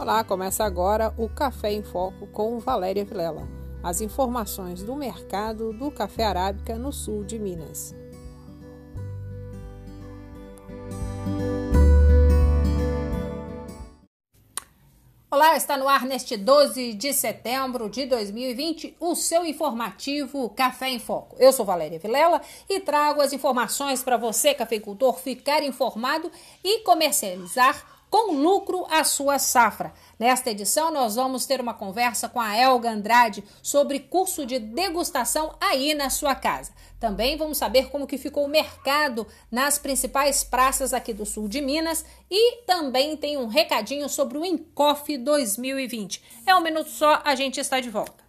Olá, começa agora o Café em Foco com Valéria Vilela. As informações do mercado do café arábica no sul de Minas. Olá, está no ar neste 12 de setembro de 2020 o seu informativo Café em Foco. Eu sou Valéria Vilela e trago as informações para você, cafeicultor, ficar informado e comercializar com lucro a sua safra. Nesta edição, nós vamos ter uma conversa com a Elga Andrade sobre curso de degustação aí na sua casa. Também vamos saber como que ficou o mercado nas principais praças aqui do sul de Minas e também tem um recadinho sobre o Encof 2020. É um minuto só, a gente está de volta.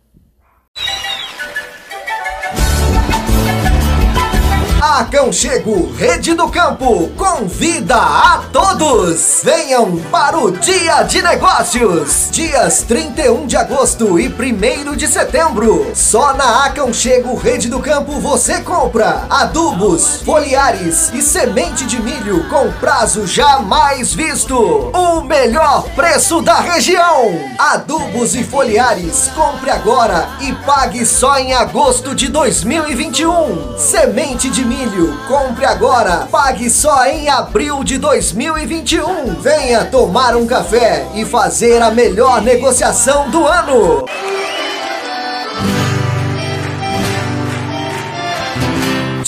Aconchego Rede do Campo convida a todos! Venham para o Dia de Negócios! Dias 31 de agosto e 1 de setembro. Só na Aconchego Rede do Campo você compra adubos, foliares e semente de milho com prazo jamais visto. O melhor preço da região! Adubos e foliares, compre agora e pague só em agosto de 2021. Semente de milho. Compre agora, pague só em abril de 2021. Venha tomar um café e fazer a melhor negociação do ano.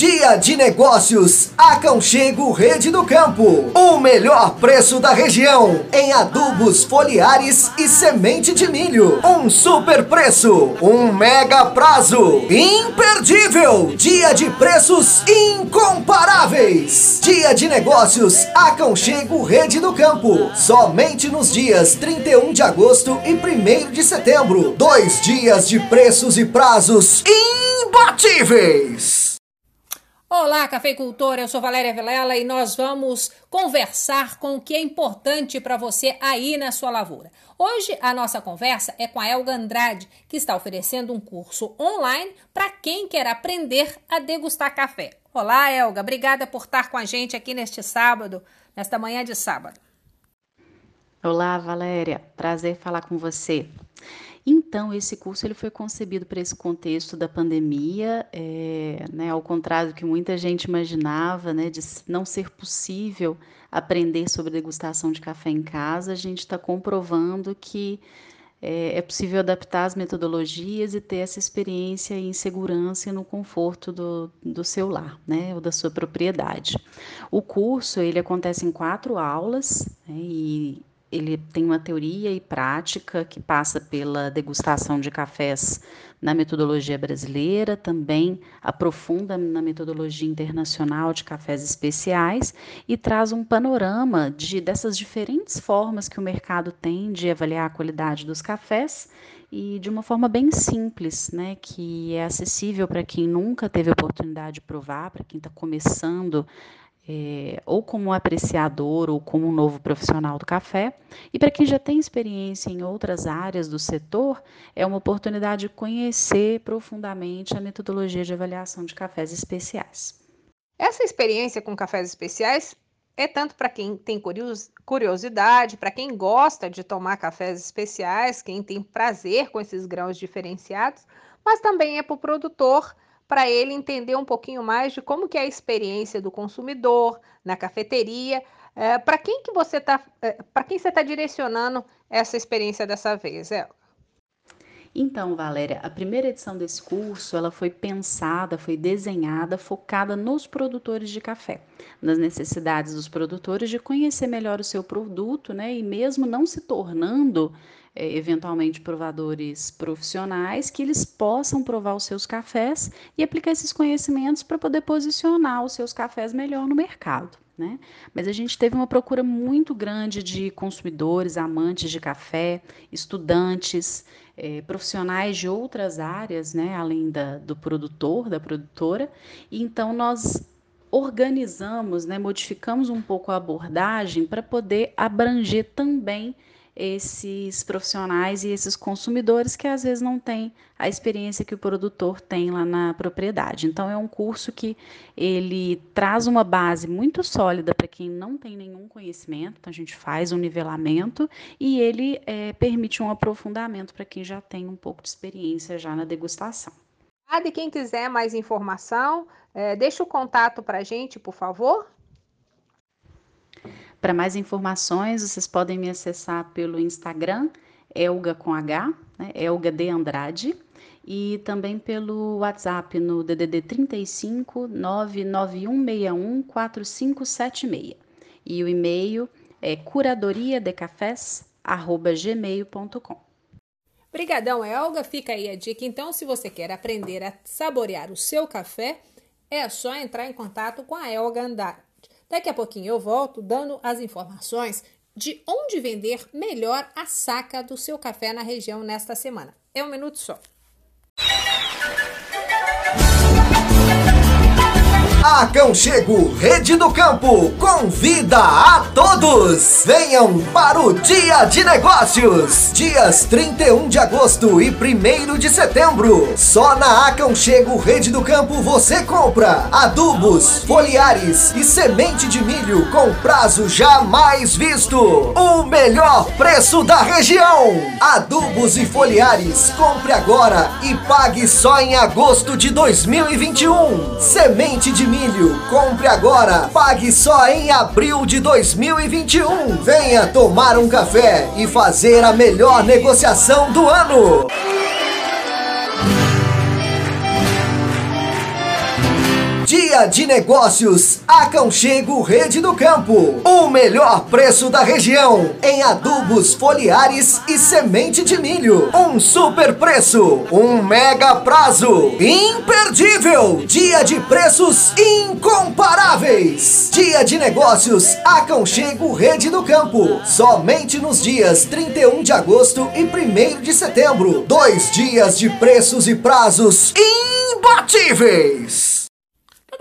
Dia de Negócios, Aconchego Rede do Campo. O melhor preço da região em adubos foliares e semente de milho. Um super preço, um mega prazo. Imperdível! Dia de preços incomparáveis. Dia de Negócios, Aconchego Rede do Campo. Somente nos dias 31 de agosto e 1 de setembro. Dois dias de preços e prazos imbatíveis. Olá, cafeicultor, eu sou Valéria Vilela e nós vamos conversar com o que é importante para você aí na sua lavoura. Hoje a nossa conversa é com a Elga Andrade, que está oferecendo um curso online para quem quer aprender a degustar café. Olá, Elga, obrigada por estar com a gente aqui neste sábado, nesta manhã de sábado. Olá, Valéria, prazer falar com você. Então, esse curso ele foi concebido para esse contexto da pandemia, é, né, ao contrário do que muita gente imaginava, né, de não ser possível aprender sobre degustação de café em casa, a gente está comprovando que é, é, possível adaptar as metodologias e ter essa experiência em segurança e no conforto do, do seu lar, né, ou da sua propriedade. O curso ele acontece em quatro aulas né, e ele tem uma teoria e prática que passa pela degustação de cafés na metodologia brasileira, também aprofunda na metodologia internacional de cafés especiais e traz um panorama de dessas diferentes formas que o mercado tem de avaliar a qualidade dos cafés e de uma forma bem simples, né, que é acessível para quem nunca teve oportunidade de provar, para quem está começando é, ou como apreciador ou como um novo profissional do café. E para quem já tem experiência em outras áreas do setor, é uma oportunidade de conhecer profundamente a metodologia de avaliação de cafés especiais. Essa experiência com cafés especiais é tanto para quem tem curiosidade, para quem gosta de tomar cafés especiais, quem tem prazer com esses grãos diferenciados, mas também é para o produtor para ele entender um pouquinho mais de como que é a experiência do consumidor na cafeteria. É, para quem que você está, é, para quem você está direcionando essa experiência dessa vez, é? Então, Valéria, a primeira edição desse curso, ela foi pensada, foi desenhada, focada nos produtores de café, nas necessidades dos produtores de conhecer melhor o seu produto, né, e mesmo não se tornando eventualmente provadores profissionais, que eles possam provar os seus cafés e aplicar esses conhecimentos para poder posicionar os seus cafés melhor no mercado. Né? Mas a gente teve uma procura muito grande de consumidores, amantes de café, estudantes, é, profissionais de outras áreas, né, além da, do produtor, da produtora. E então nós organizamos, né, modificamos um pouco a abordagem para poder abranger também esses profissionais e esses consumidores que às vezes não têm a experiência que o produtor tem lá na propriedade. Então é um curso que ele traz uma base muito sólida para quem não tem nenhum conhecimento. Então a gente faz um nivelamento e ele é, permite um aprofundamento para quem já tem um pouco de experiência já na degustação. Ah, de quem quiser mais informação, é, deixa o contato para a gente, por favor. Para mais informações, vocês podem me acessar pelo Instagram, Elga com H, né, Elga de Andrade, e também pelo WhatsApp no DDD 35 99161 4576. E o e-mail é curadoriadecafés@gmail.com. Brigadão, Elga. Fica aí a dica. Então, se você quer aprender a saborear o seu café, é só entrar em contato com a Elga Andrade. Daqui a pouquinho eu volto dando as informações de onde vender melhor a saca do seu café na região nesta semana. É um minuto só. Aconchego Rede do Campo convida a todos! Venham para o Dia de Negócios! Dias 31 de agosto e 1 de setembro. Só na Aconchego Rede do Campo você compra adubos, foliares e semente de milho com prazo jamais visto. O melhor preço da região! Adubos e foliares, compre agora e pague só em agosto de 2021. Semente de milho. Compre agora, pague só em abril de 2021. Venha tomar um café e fazer a melhor negociação do ano. Dia de Negócios, Aconchego Rede do Campo. O melhor preço da região em adubos foliares e semente de milho. Um super preço, um mega prazo. Imperdível! Dia de preços incomparáveis. Dia de Negócios, Aconchego Rede do Campo. Somente nos dias 31 de agosto e 1 de setembro. Dois dias de preços e prazos imbatíveis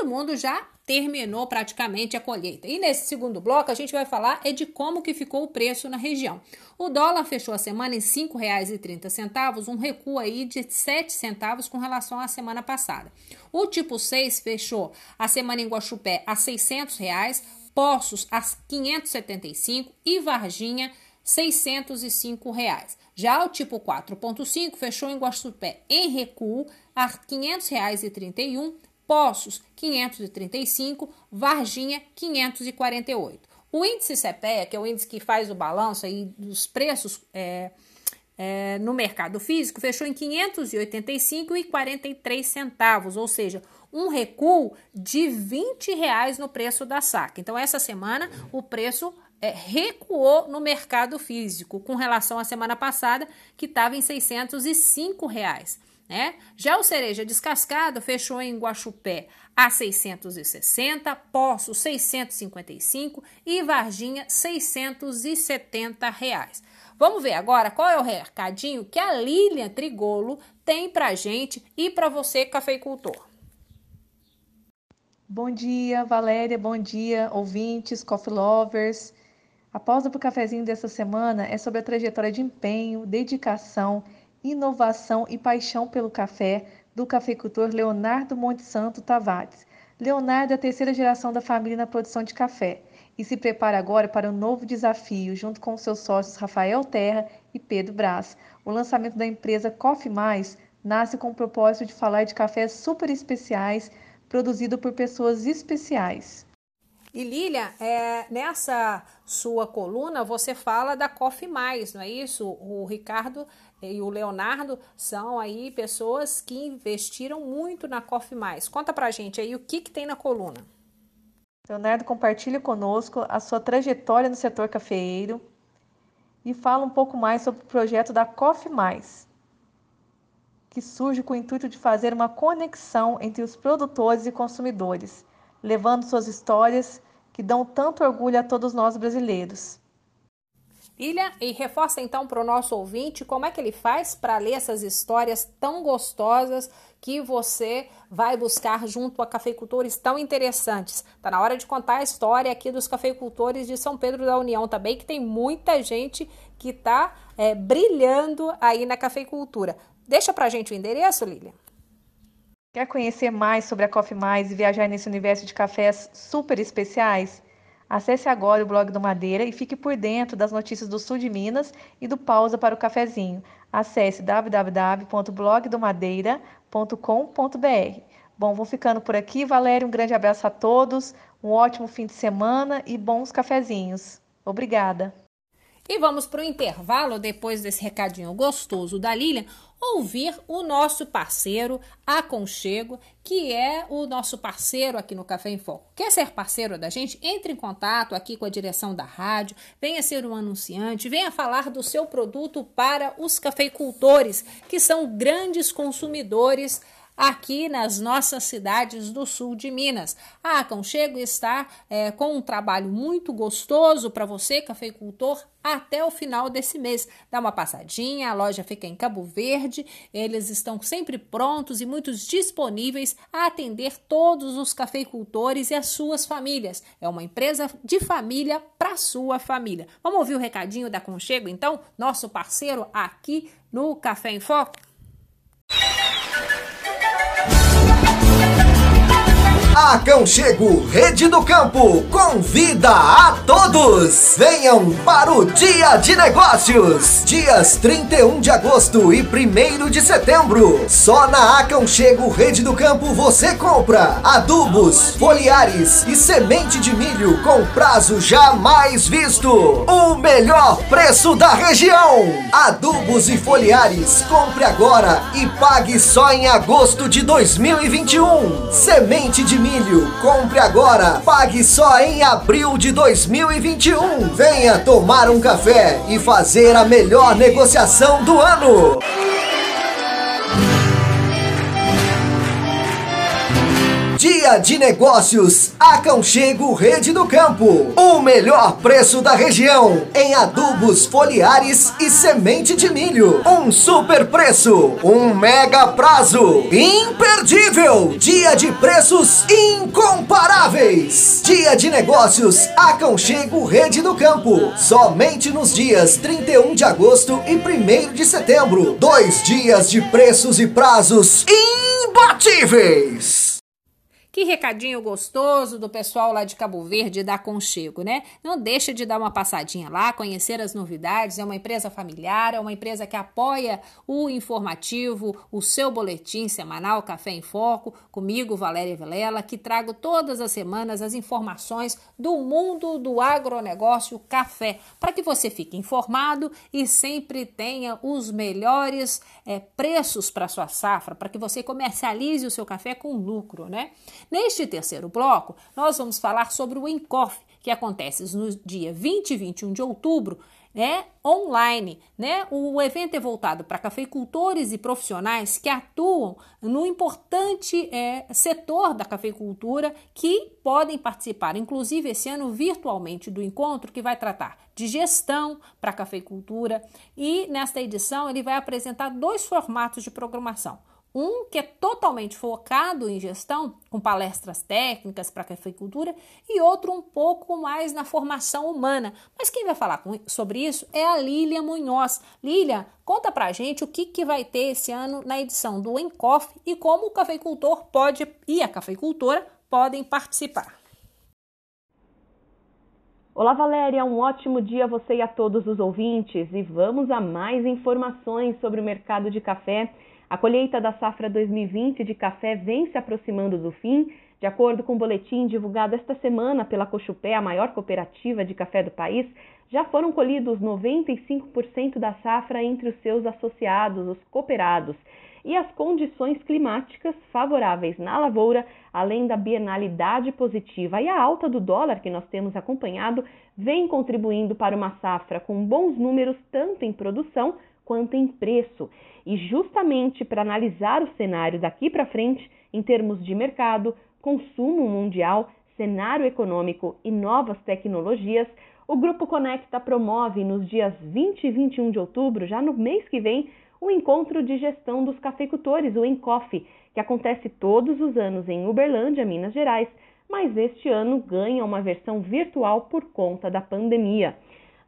todo mundo já terminou praticamente a colheita. E nesse segundo bloco a gente vai falar é de como que ficou o preço na região. O dólar fechou a semana em R$ 5,30, um recuo aí de 7 centavos com relação à semana passada. O tipo 6 fechou a semana em Guaxupé a 600 reais, Poços a 575 e Varginha 605 reais. Já o tipo 4.5 fechou em Guaxupé em recuo a R$ 500,31 Poços 535, Varginha 548. O índice CPEA, que é o índice que faz o balanço aí dos preços é, é, no mercado físico, fechou em 585,43 centavos, ou seja, um recuo de 20 reais no preço da saca. Então, essa semana o preço é, recuou no mercado físico com relação à semana passada, que estava em 605 reais. Né? Já o cereja descascado fechou em Guaxupé a 660, Poço 655 e Varginha 670 reais. Vamos ver agora qual é o recadinho que a Lilian Trigolo tem pra gente e para você, cafeicultor. Bom dia, Valéria, bom dia, ouvintes, coffee lovers. A pausa para o cafezinho dessa semana é sobre a trajetória de empenho, dedicação inovação e paixão pelo café do cafeicultor Leonardo Monte Santo Tavares. Leonardo é a terceira geração da família na produção de café e se prepara agora para um novo desafio, junto com seus sócios Rafael Terra e Pedro Braz. O lançamento da empresa Coffee Mais nasce com o propósito de falar de cafés super especiais, produzido por pessoas especiais. E Lilian, é, nessa sua coluna você fala da Coffee Mais, não é isso? O Ricardo e o Leonardo são aí pessoas que investiram muito na Coffee Mais. Conta pra gente aí o que, que tem na coluna. Leonardo compartilha conosco a sua trajetória no setor cafeeiro e fala um pouco mais sobre o projeto da Coffee Mais, que surge com o intuito de fazer uma conexão entre os produtores e consumidores, levando suas histórias que dão tanto orgulho a todos nós brasileiros. Ilha, e reforça então para o nosso ouvinte como é que ele faz para ler essas histórias tão gostosas que você vai buscar junto a cafeicultores tão interessantes. Tá na hora de contar a história aqui dos cafeicultores de São Pedro da União também, que tem muita gente que está é, brilhando aí na cafeicultura. Deixa para gente o endereço, Lilian. Quer conhecer mais sobre a Coffee Mais e viajar nesse universo de cafés super especiais? Acesse agora o blog do Madeira e fique por dentro das notícias do sul de Minas e do Pausa para o Cafezinho. Acesse www.blogdomadeira.com.br. Bom, vou ficando por aqui. Valéria, um grande abraço a todos, um ótimo fim de semana e bons cafezinhos. Obrigada. E vamos para o intervalo, depois desse recadinho gostoso da Lilian, ouvir o nosso parceiro Aconchego, que é o nosso parceiro aqui no Café em Foco. Quer ser parceiro da gente? Entre em contato aqui com a direção da rádio, venha ser um anunciante, venha falar do seu produto para os cafeicultores, que são grandes consumidores aqui nas nossas cidades do sul de Minas. A Aconchego está é, com um trabalho muito gostoso para você, cafeicultor, até o final desse mês. Dá uma passadinha, a loja fica em Cabo Verde, eles estão sempre prontos e muito disponíveis a atender todos os cafeicultores e as suas famílias. É uma empresa de família para sua família. Vamos ouvir o recadinho da Conchego, então? Nosso parceiro aqui no Café em Foco? Aconchego Rede do Campo convida a todos! Venham para o Dia de Negócios! Dias 31 de agosto e 1 de setembro. Só na Aconchego Rede do Campo você compra adubos, foliares e semente de milho com prazo jamais visto. O melhor preço da região. Adubos e foliares, compre agora e pague só em agosto de 2021. Semente de milho. Compre agora, pague só em abril de 2021. Venha tomar um café e fazer a melhor negociação do ano. De Negócios, Aconchego Rede do Campo. O melhor preço da região em adubos foliares e semente de milho. Um super preço, um mega prazo. Imperdível! Dia de preços incomparáveis. Dia de Negócios, Aconchego Rede do Campo. Somente nos dias 31 de agosto e 1 de setembro. Dois dias de preços e prazos imbatíveis. Que recadinho gostoso do pessoal lá de Cabo Verde da Conchego, né? Não deixa de dar uma passadinha lá, conhecer as novidades. É uma empresa familiar, é uma empresa que apoia o informativo, o seu boletim semanal Café em Foco, comigo, Valéria Vilela, que trago todas as semanas as informações do mundo do agronegócio café, para que você fique informado e sempre tenha os melhores é, preços para sua safra, para que você comercialize o seu café com lucro, né? Neste terceiro bloco, nós vamos falar sobre o Encof, que acontece no dia 20 e 21 de outubro, né, online, né? O evento é voltado para cafeicultores e profissionais que atuam no importante é, setor da cafeicultura que podem participar, inclusive esse ano virtualmente do encontro que vai tratar de gestão para a cafeicultura e nesta edição ele vai apresentar dois formatos de programação um que é totalmente focado em gestão, com palestras técnicas para a cafeicultura, e outro um pouco mais na formação humana. Mas quem vai falar sobre isso é a Lília Munhoz. Lília, conta para a gente o que, que vai ter esse ano na edição do Encof e como o cafeicultor pode e a cafeicultora podem participar. Olá, Valéria, um ótimo dia a você e a todos os ouvintes. E vamos a mais informações sobre o mercado de café a colheita da safra 2020 de café vem se aproximando do fim. De acordo com o um boletim divulgado esta semana pela Cochupé, a maior cooperativa de café do país, já foram colhidos 95% da safra entre os seus associados, os cooperados. E as condições climáticas favoráveis na lavoura, além da bienalidade positiva e a alta do dólar que nós temos acompanhado, vem contribuindo para uma safra com bons números tanto em produção quanto em preço. E justamente para analisar o cenário daqui para frente, em termos de mercado, consumo mundial, cenário econômico e novas tecnologias, O Grupo Conecta promove nos dias 20 e 21 de outubro, já no mês que vem, o Encontro de Gestão dos Cafeicultores, o ENCOF, que acontece todos os anos em Uberlândia, Minas Gerais, mas este ano ganha uma versão virtual por conta da pandemia.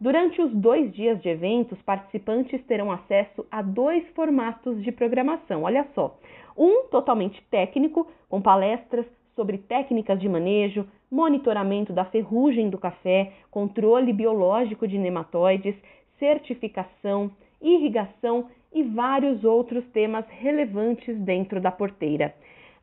Durante os dois dias de evento, os participantes terão acesso a dois formatos de programação. Olha só: um totalmente técnico, com palestras sobre técnicas de manejo, monitoramento da ferrugem do café, controle biológico de nematóides, certificação, irrigação e vários outros temas relevantes dentro da porteira.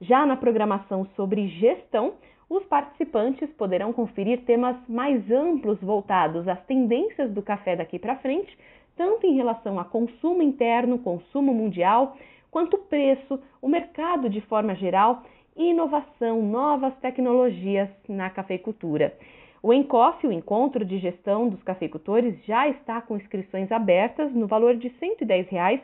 Já na programação sobre gestão, os participantes poderão conferir temas mais amplos voltados às tendências do café daqui para frente, tanto em relação a consumo interno, consumo mundial, quanto preço, o mercado de forma geral e inovação, novas tecnologias na cafeicultura. O ENCOF, o Encontro de Gestão dos Cafeicultores, já está com inscrições abertas no valor de 110 reais,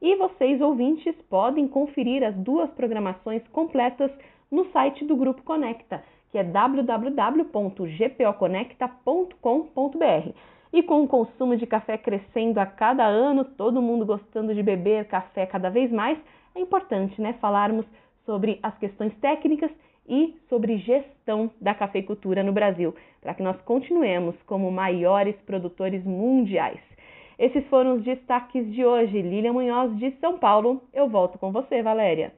e vocês, ouvintes, podem conferir as duas programações completas no site do Grupo Conecta, que é www.gpoconecta.com.br. E com o consumo de café crescendo a cada ano, todo mundo gostando de beber café cada vez mais, é importante né, falarmos sobre as questões técnicas e sobre gestão da cafeicultura no Brasil, para que nós continuemos como maiores produtores mundiais. Esses foram os destaques de hoje. Lília Munhoz, de São Paulo. Eu volto com você, Valéria.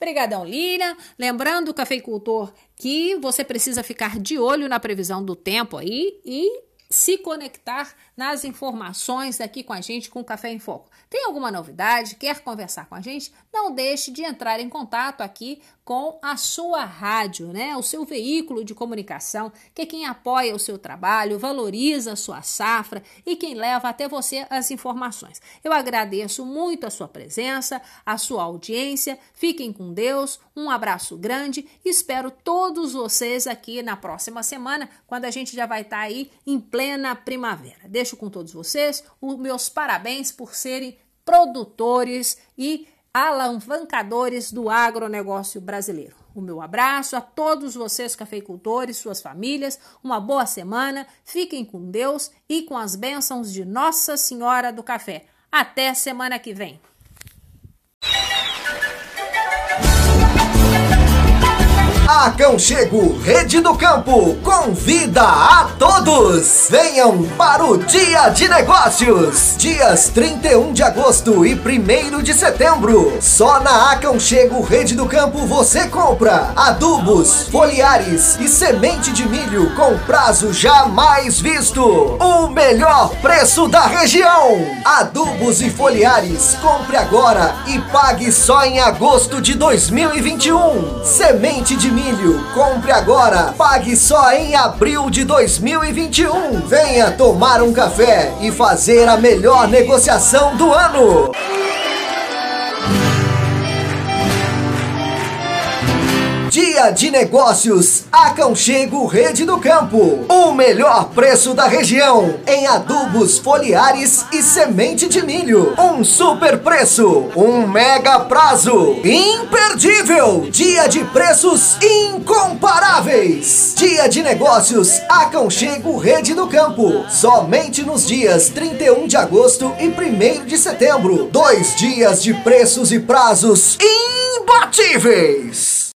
Obrigadão, Lília. Lembrando, cafeicultor, que você precisa ficar de olho na previsão do tempo aí e se conectar nas informações aqui com a gente com o Café em Foco. Tem alguma novidade? Quer conversar com a gente? Não deixe de entrar em contato aqui com a sua rádio, né? O seu veículo de comunicação, que é quem apoia o seu trabalho, valoriza a sua safra e quem leva até você as informações. Eu agradeço muito a sua presença, a sua audiência. Fiquem com Deus. Um abraço grande. Espero todos vocês aqui na próxima semana, quando a gente já vai estar aí em plena primavera. Deixo com todos vocês os meus parabéns por serem produtores e alavancadores do agronegócio brasileiro. O meu abraço a todos vocês, cafeicultores, suas famílias, uma boa semana, fiquem com Deus e com as bênçãos de Nossa Senhora do Café. Até semana que vem. Aconchego Rede do Campo convida a todos! Venham para o Dia de Negócios! Dias 31 de agosto e 1 de setembro. Só na Aconchego Rede do Campo você compra adubos, foliares e semente de milho com prazo jamais visto. O melhor preço da região. Adubos e foliares, compre agora e pague só em agosto de 2021. Semente de milho. Compre agora, pague só em abril de 2021. Venha tomar um café e fazer a melhor negociação do ano. Dia de Negócios, Aconchego Rede do Campo. O melhor preço da região em adubos foliares e semente de milho. Um super preço, um mega prazo. Imperdível! Dia de preços incomparáveis. Dia de Negócios, Aconchego Rede do Campo. Somente nos dias 31 de agosto e 1 de setembro. Dois dias de preços e prazos imbatíveis.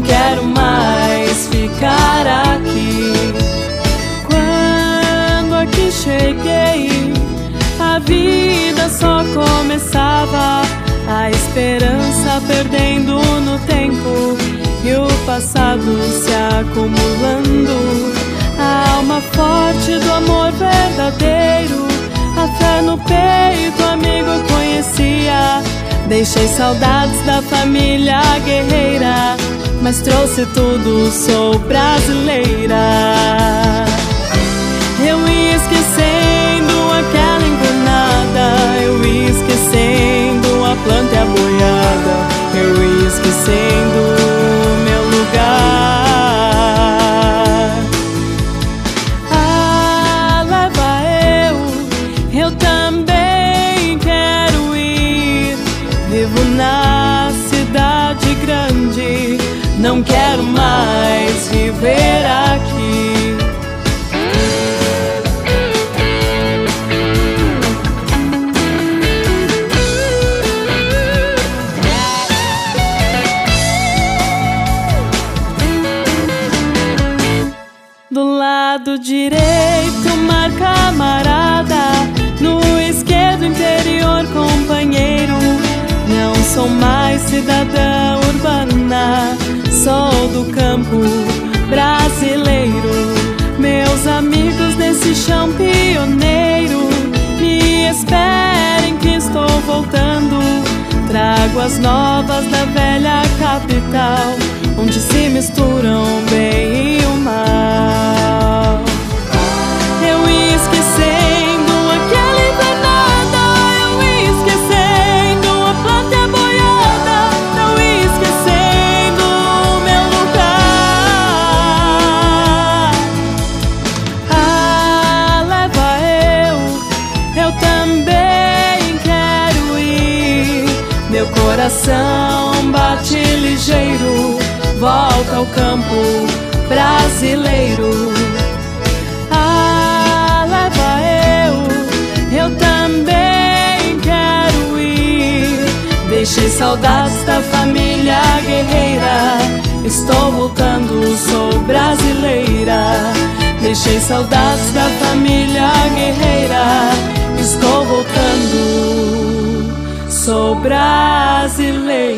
Não quero mais ficar aqui. Quando aqui cheguei, a vida só começava, a esperança perdendo no tempo e o passado se acumulando. A alma forte do amor verdadeiro, a fé no peito, amigo conhecia. Deixei saudades da família guerreira, mas trouxe tudo, sou brasileira. Eu ia esquecendo aquela invernada, eu ia esquecendo a planta e a boiada, eu ia esquecendo lado cidadã urbana, sou do campo brasileiro. Meus amigos nesse chão pioneiro, me esperem que estou voltando. Trago as novas da velha capital, onde se misturam o bem e o mal. Coração bate ligeiro, volta ao campo brasileiro. Ah, leva eu, eu também quero ir. Deixei saudades da família guerreira. Estou voltando, sou brasileira. Deixei saudades da família guerreira. Estou voltando, sou brasileira.